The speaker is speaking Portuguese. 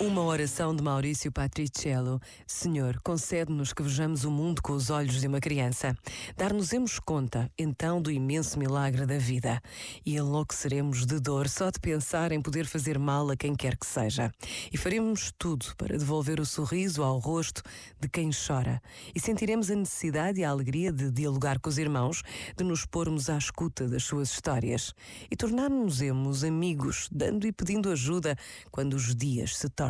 Uma oração de Maurício Patriciello. Senhor, concede-nos que vejamos o mundo com os olhos de uma criança. Dar-nos-emos conta, então, do imenso milagre da vida. E enlouqueceremos de dor só de pensar em poder fazer mal a quem quer que seja. E faremos tudo para devolver o sorriso ao rosto de quem chora. E sentiremos a necessidade e a alegria de dialogar com os irmãos, de nos pormos à escuta das suas histórias. E tornarmos-nos amigos, dando e pedindo ajuda quando os dias se tornam